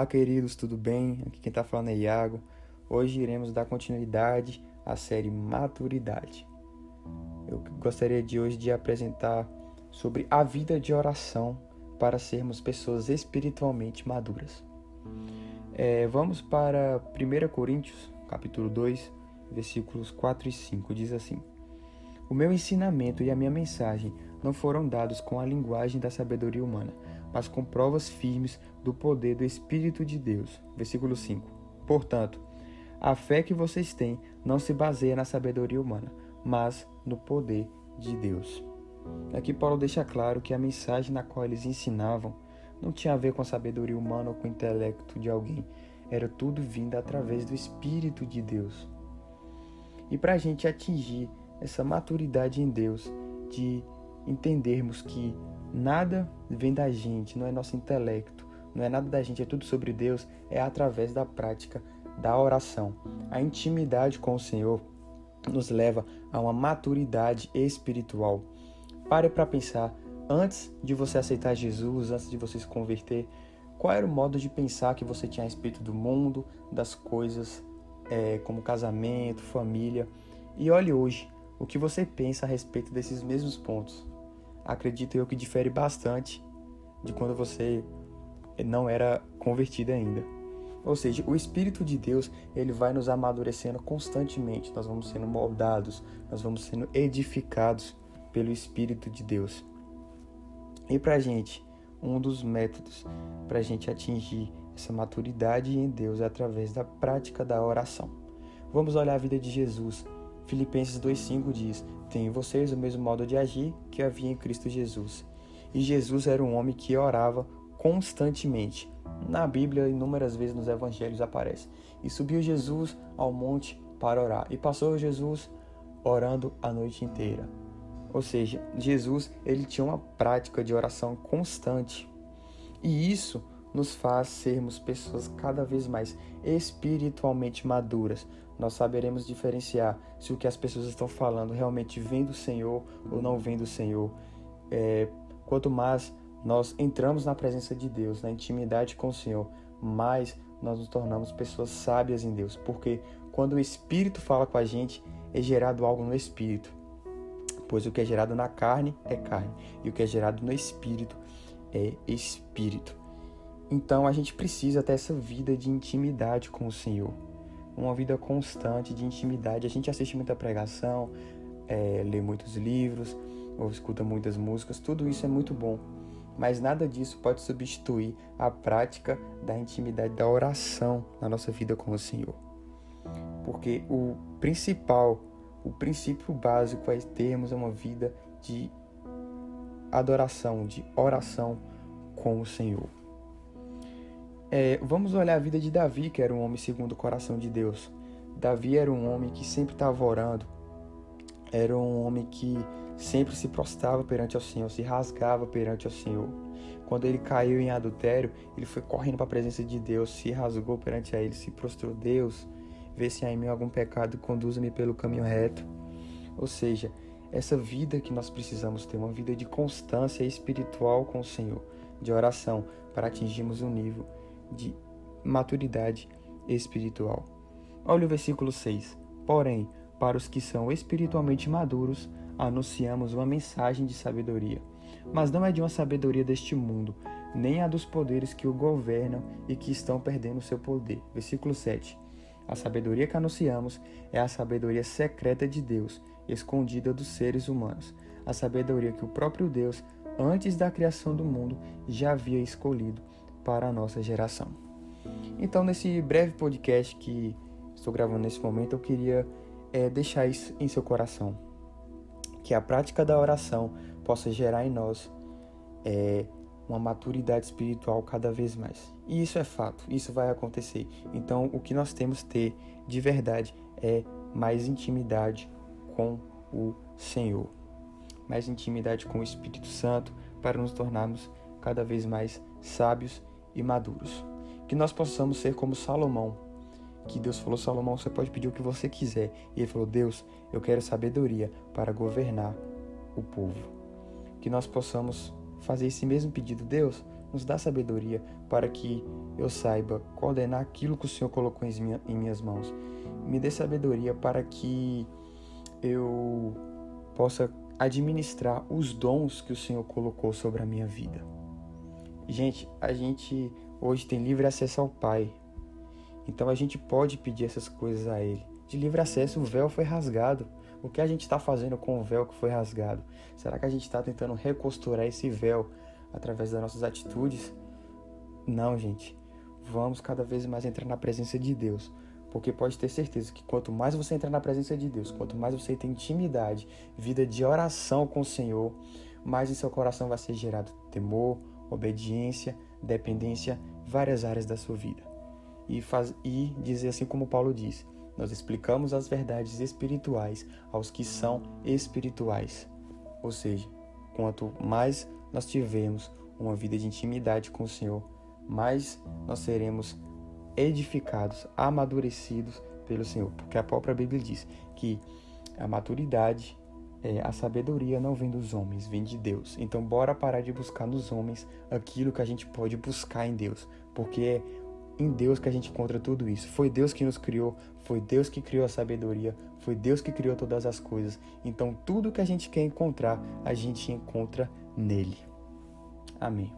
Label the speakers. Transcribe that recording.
Speaker 1: Olá, queridos, tudo bem? Aqui quem está falando é Iago. Hoje iremos dar continuidade à série Maturidade. Eu gostaria de hoje de apresentar sobre a vida de oração para sermos pessoas espiritualmente maduras. É, vamos para 1 Coríntios, capítulo 2, versículos 4 e 5. Diz assim: O meu ensinamento e a minha mensagem não foram dados com a linguagem da sabedoria humana, mas com provas firmes do poder do Espírito de Deus. Versículo 5. Portanto, a fé que vocês têm não se baseia na sabedoria humana, mas no poder de Deus. Aqui Paulo deixa claro que a mensagem na qual eles ensinavam não tinha a ver com a sabedoria humana ou com o intelecto de alguém, era tudo vindo através do Espírito de Deus. E para a gente atingir essa maturidade em Deus, de entendermos que nada vem da gente, não é nosso intelecto, não é nada da gente, é tudo sobre Deus, é através da prática da oração. A intimidade com o Senhor nos leva a uma maturidade espiritual. Pare para pensar, antes de você aceitar Jesus, antes de você se converter, qual era o modo de pensar que você tinha a respeito do mundo, das coisas, é, como casamento, família. E olhe hoje o que você pensa a respeito desses mesmos pontos. Acredito eu que difere bastante de quando você não era convertido ainda. Ou seja, o Espírito de Deus, ele vai nos amadurecendo constantemente. Nós vamos sendo moldados, nós vamos sendo edificados pelo Espírito de Deus. E para gente, um dos métodos para gente atingir essa maturidade em Deus é através da prática da oração. Vamos olhar a vida de Jesus. Filipenses 2,5 diz: Tenham vocês o mesmo modo de agir que havia em Cristo Jesus. E Jesus era um homem que orava constantemente. Na Bíblia, inúmeras vezes nos evangelhos aparece. E subiu Jesus ao monte para orar. E passou Jesus orando a noite inteira. Ou seja, Jesus ele tinha uma prática de oração constante. E isso nos faz sermos pessoas cada vez mais espiritualmente maduras. Nós saberemos diferenciar se o que as pessoas estão falando realmente vem do Senhor ou não vem do Senhor. É, quanto mais nós entramos na presença de Deus, na intimidade com o Senhor, mais nós nos tornamos pessoas sábias em Deus, porque quando o Espírito fala com a gente, é gerado algo no Espírito. Pois o que é gerado na carne é carne, e o que é gerado no Espírito é Espírito. Então a gente precisa ter essa vida de intimidade com o Senhor, uma vida constante de intimidade. A gente assiste muita pregação, é, lê muitos livros, ou escuta muitas músicas, tudo isso é muito bom mas nada disso pode substituir a prática da intimidade da oração na nossa vida com o Senhor. Porque o principal, o princípio básico é termos uma vida de adoração, de oração com o Senhor. É, vamos olhar a vida de Davi, que era um homem segundo o coração de Deus. Davi era um homem que sempre estava orando, era um homem que sempre se prostrava perante o Senhor, se rasgava perante o Senhor. Quando ele caiu em adultério, ele foi correndo para a presença de Deus, se rasgou perante a ele, se prostrou. Deus, vê se há em mim algum pecado conduza-me pelo caminho reto. Ou seja, essa vida que nós precisamos ter, uma vida de constância espiritual com o Senhor, de oração, para atingirmos um nível de maturidade espiritual. Olha o versículo 6. Porém, para os que são espiritualmente maduros, anunciamos uma mensagem de sabedoria, mas não é de uma sabedoria deste mundo, nem a dos poderes que o governam e que estão perdendo seu poder. Versículo 7. A sabedoria que anunciamos é a sabedoria secreta de Deus, escondida dos seres humanos, a sabedoria que o próprio Deus, antes da criação do mundo, já havia escolhido para a nossa geração. Então, nesse breve podcast que estou gravando nesse momento, eu queria é, deixar isso em seu coração. Que a prática da oração possa gerar em nós é, uma maturidade espiritual cada vez mais. E isso é fato, isso vai acontecer. Então, o que nós temos que ter de verdade é mais intimidade com o Senhor, mais intimidade com o Espírito Santo para nos tornarmos cada vez mais sábios e maduros. Que nós possamos ser como Salomão, que Deus falou: Salomão, você pode pedir o que você quiser. E ele falou: Deus, eu quero sabedoria para governar o povo. Que nós possamos fazer esse mesmo pedido. Deus, nos dá sabedoria para que eu saiba coordenar aquilo que o Senhor colocou em minhas mãos. Me dê sabedoria para que eu possa administrar os dons que o Senhor colocou sobre a minha vida. Gente, a gente hoje tem livre acesso ao Pai. Então a gente pode pedir essas coisas a Ele. De livre acesso, o véu foi rasgado. O que a gente está fazendo com o véu que foi rasgado? Será que a gente está tentando recosturar esse véu através das nossas atitudes? Não, gente. Vamos cada vez mais entrar na presença de Deus. Porque pode ter certeza que quanto mais você entrar na presença de Deus, quanto mais você tem intimidade, vida de oração com o Senhor, mais em seu coração vai ser gerado temor, obediência, dependência, várias áreas da sua vida. E, faz, e dizer assim como Paulo diz: nós explicamos as verdades espirituais aos que são espirituais. Ou seja, quanto mais nós tivermos uma vida de intimidade com o Senhor, mais nós seremos edificados, amadurecidos pelo Senhor. Porque a própria Bíblia diz que a maturidade, é, a sabedoria não vem dos homens, vem de Deus. Então, bora parar de buscar nos homens aquilo que a gente pode buscar em Deus. Porque é em Deus que a gente encontra tudo isso. Foi Deus que nos criou, foi Deus que criou a sabedoria, foi Deus que criou todas as coisas. Então, tudo que a gente quer encontrar, a gente encontra nele. Amém.